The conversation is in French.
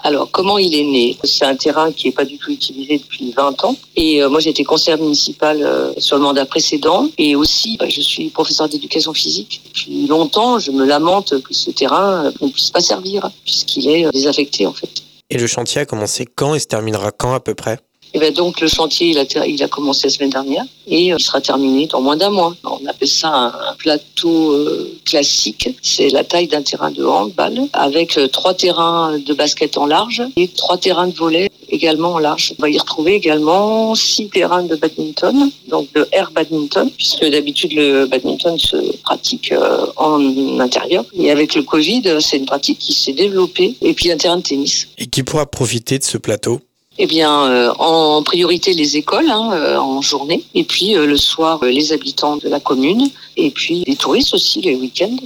Alors, comment il est né? C'est un terrain qui n'est pas du tout utilisé depuis 20 ans. Et euh, moi, j'étais conseillère municipale euh, sur le mandat précédent. Et aussi, bah, je suis professeur d'éducation physique. Depuis longtemps, je me lamente que ce terrain ne puisse pas servir, puisqu'il est désaffecté, en fait. Et le chantier a commencé quand et se terminera quand à peu près? Et bien donc le chantier il a, il a commencé la semaine dernière et euh, il sera terminé dans moins d'un mois. On appelle ça un, plateau euh, classique. C'est la taille d'un terrain de handball avec euh, trois terrains de basket en large et trois terrains de volet également en large. On va y retrouver également six terrains de badminton, donc de air badminton, puisque d'habitude le badminton se pratique en intérieur. Et avec le Covid, c'est une pratique qui s'est développée. Et puis un terrain de tennis. Et qui pourra profiter de ce plateau? Eh bien, euh, en priorité les écoles hein, euh, en journée, et puis euh, le soir les habitants de la commune, et puis les touristes aussi les week-ends.